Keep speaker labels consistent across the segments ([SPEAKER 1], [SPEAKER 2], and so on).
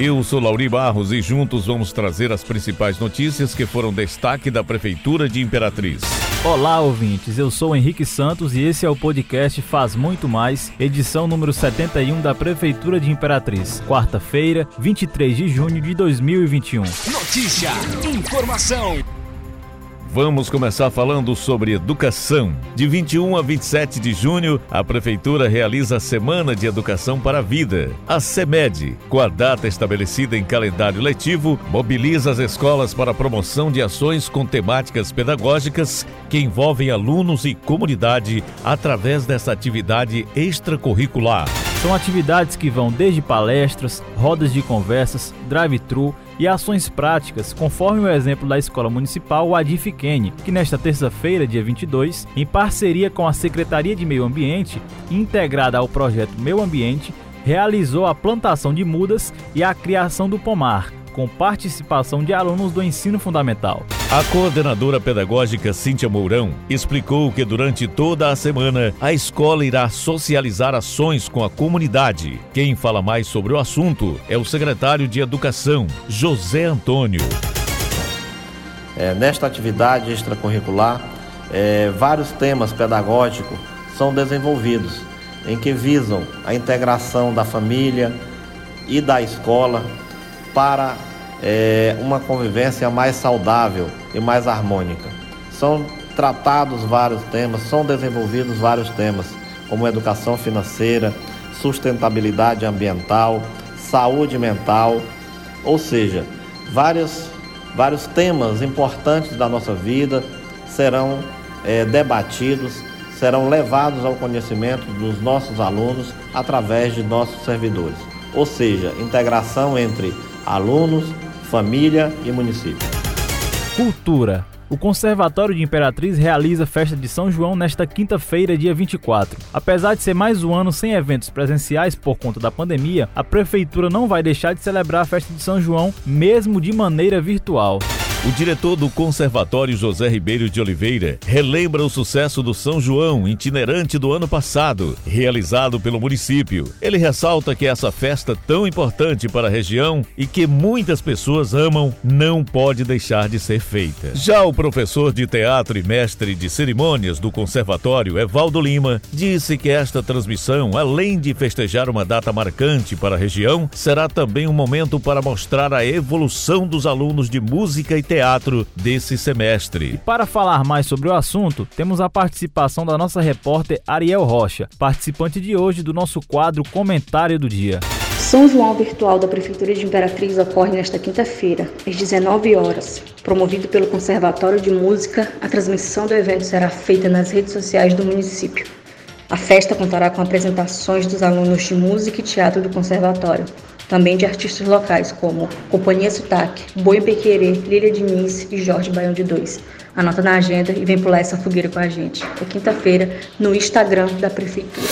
[SPEAKER 1] Eu sou Lauri Barros e juntos vamos trazer as principais notícias que foram destaque da Prefeitura de Imperatriz.
[SPEAKER 2] Olá, ouvintes. Eu sou Henrique Santos e esse é o podcast Faz Muito Mais, edição número 71 da Prefeitura de Imperatriz. Quarta-feira, 23 de junho de 2021.
[SPEAKER 3] Notícia, informação.
[SPEAKER 1] Vamos começar falando sobre educação. De 21 a 27 de junho, a Prefeitura realiza a Semana de Educação para a Vida. A SEMED, com a data estabelecida em calendário letivo, mobiliza as escolas para a promoção de ações com temáticas pedagógicas que envolvem alunos e comunidade através dessa atividade extracurricular.
[SPEAKER 2] São atividades que vão desde palestras, rodas de conversas, drive-thru e ações práticas, conforme o exemplo da Escola Municipal Adifiquene, que nesta terça-feira, dia 22, em parceria com a Secretaria de Meio Ambiente, integrada ao projeto Meio Ambiente, realizou a plantação de mudas e a criação do pomar, com participação de alunos do ensino fundamental.
[SPEAKER 1] A coordenadora pedagógica Cíntia Mourão explicou que durante toda a semana a escola irá socializar ações com a comunidade. Quem fala mais sobre o assunto é o secretário de Educação, José Antônio.
[SPEAKER 4] É, nesta atividade extracurricular, é, vários temas pedagógicos são desenvolvidos, em que visam a integração da família e da escola para é, uma convivência mais saudável e mais harmônica. São tratados vários temas, são desenvolvidos vários temas, como educação financeira, sustentabilidade ambiental, saúde mental, ou seja, vários, vários temas importantes da nossa vida serão é, debatidos, serão levados ao conhecimento dos nossos alunos através de nossos servidores. Ou seja, integração entre alunos, família e município.
[SPEAKER 2] Cultura. O Conservatório de Imperatriz realiza a festa de São João nesta quinta-feira, dia 24. Apesar de ser mais um ano sem eventos presenciais por conta da pandemia, a prefeitura não vai deixar de celebrar a festa de São João, mesmo de maneira virtual.
[SPEAKER 1] O diretor do Conservatório José Ribeiro de Oliveira relembra o sucesso do São João itinerante do ano passado, realizado pelo município. Ele ressalta que essa festa tão importante para a região e que muitas pessoas amam não pode deixar de ser feita. Já o professor de teatro e mestre de cerimônias do Conservatório, Evaldo Lima, disse que esta transmissão, além de festejar uma data marcante para a região, será também um momento para mostrar a evolução dos alunos de música e teatro desse semestre.
[SPEAKER 2] E para falar mais sobre o assunto, temos a participação da nossa repórter Ariel Rocha, participante de hoje do nosso quadro Comentário do Dia.
[SPEAKER 5] São João Virtual da Prefeitura de Imperatriz ocorre nesta quinta-feira, às 19 horas. Promovido pelo Conservatório de Música, a transmissão do evento será feita nas redes sociais do município. A festa contará com apresentações dos alunos de música e teatro do conservatório, também de artistas locais como Companhia Sotaque, Boi Pequerê, Lília Diniz e Jorge Baião de Dois. Anota na agenda e vem pular essa fogueira com a gente. É quinta-feira no Instagram da Prefeitura.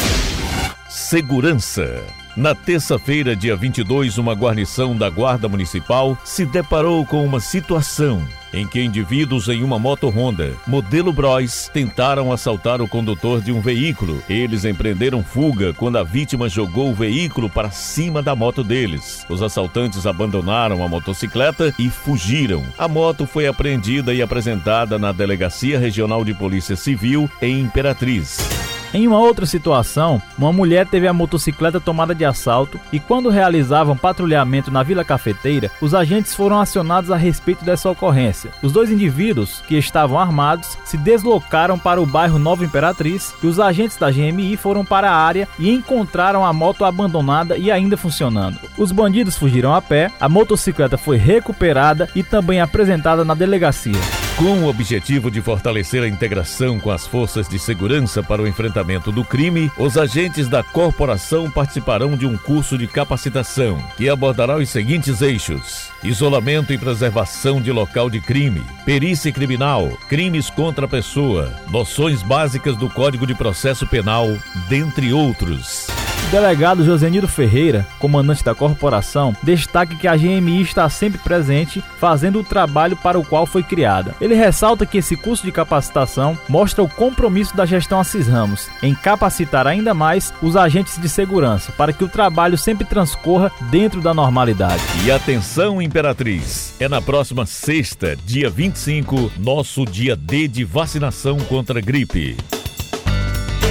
[SPEAKER 1] Segurança. Na terça-feira, dia 22, uma guarnição da Guarda Municipal se deparou com uma situação em que indivíduos em uma moto Honda, modelo Bros, tentaram assaltar o condutor de um veículo. Eles empreenderam fuga quando a vítima jogou o veículo para cima da moto deles. Os assaltantes abandonaram a motocicleta e fugiram. A moto foi apreendida e apresentada na Delegacia Regional de Polícia Civil em Imperatriz.
[SPEAKER 2] Em uma outra situação, uma mulher teve a motocicleta tomada de assalto e, quando realizavam patrulhamento na Vila Cafeteira, os agentes foram acionados a respeito dessa ocorrência. Os dois indivíduos, que estavam armados, se deslocaram para o bairro Nova Imperatriz e os agentes da GMI foram para a área e encontraram a moto abandonada e ainda funcionando. Os bandidos fugiram a pé, a motocicleta foi recuperada e também apresentada na delegacia.
[SPEAKER 1] Com o objetivo de fortalecer a integração com as forças de segurança para o enfrentamento do crime, os agentes da corporação participarão de um curso de capacitação que abordará os seguintes eixos: isolamento e preservação de local de crime, perícia criminal, crimes contra a pessoa, noções básicas do Código de Processo Penal, dentre outros.
[SPEAKER 2] Delegado Josenildo Ferreira, comandante da corporação, destaca que a GMI está sempre presente, fazendo o trabalho para o qual foi criada. Ele ressalta que esse curso de capacitação mostra o compromisso da gestão Assis Ramos em capacitar ainda mais os agentes de segurança para que o trabalho sempre transcorra dentro da normalidade.
[SPEAKER 1] E atenção, Imperatriz! É na próxima sexta, dia 25, nosso dia D de vacinação contra a gripe.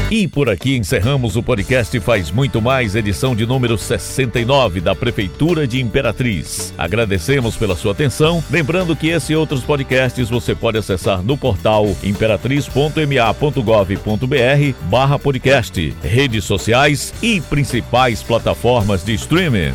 [SPEAKER 1] E por aqui encerramos o podcast Faz Muito Mais, edição de número 69 da Prefeitura de Imperatriz. Agradecemos pela sua atenção. Lembrando que esse e outros podcasts você pode acessar no portal imperatriz.ma.gov.br barra podcast, redes sociais e principais plataformas de streaming.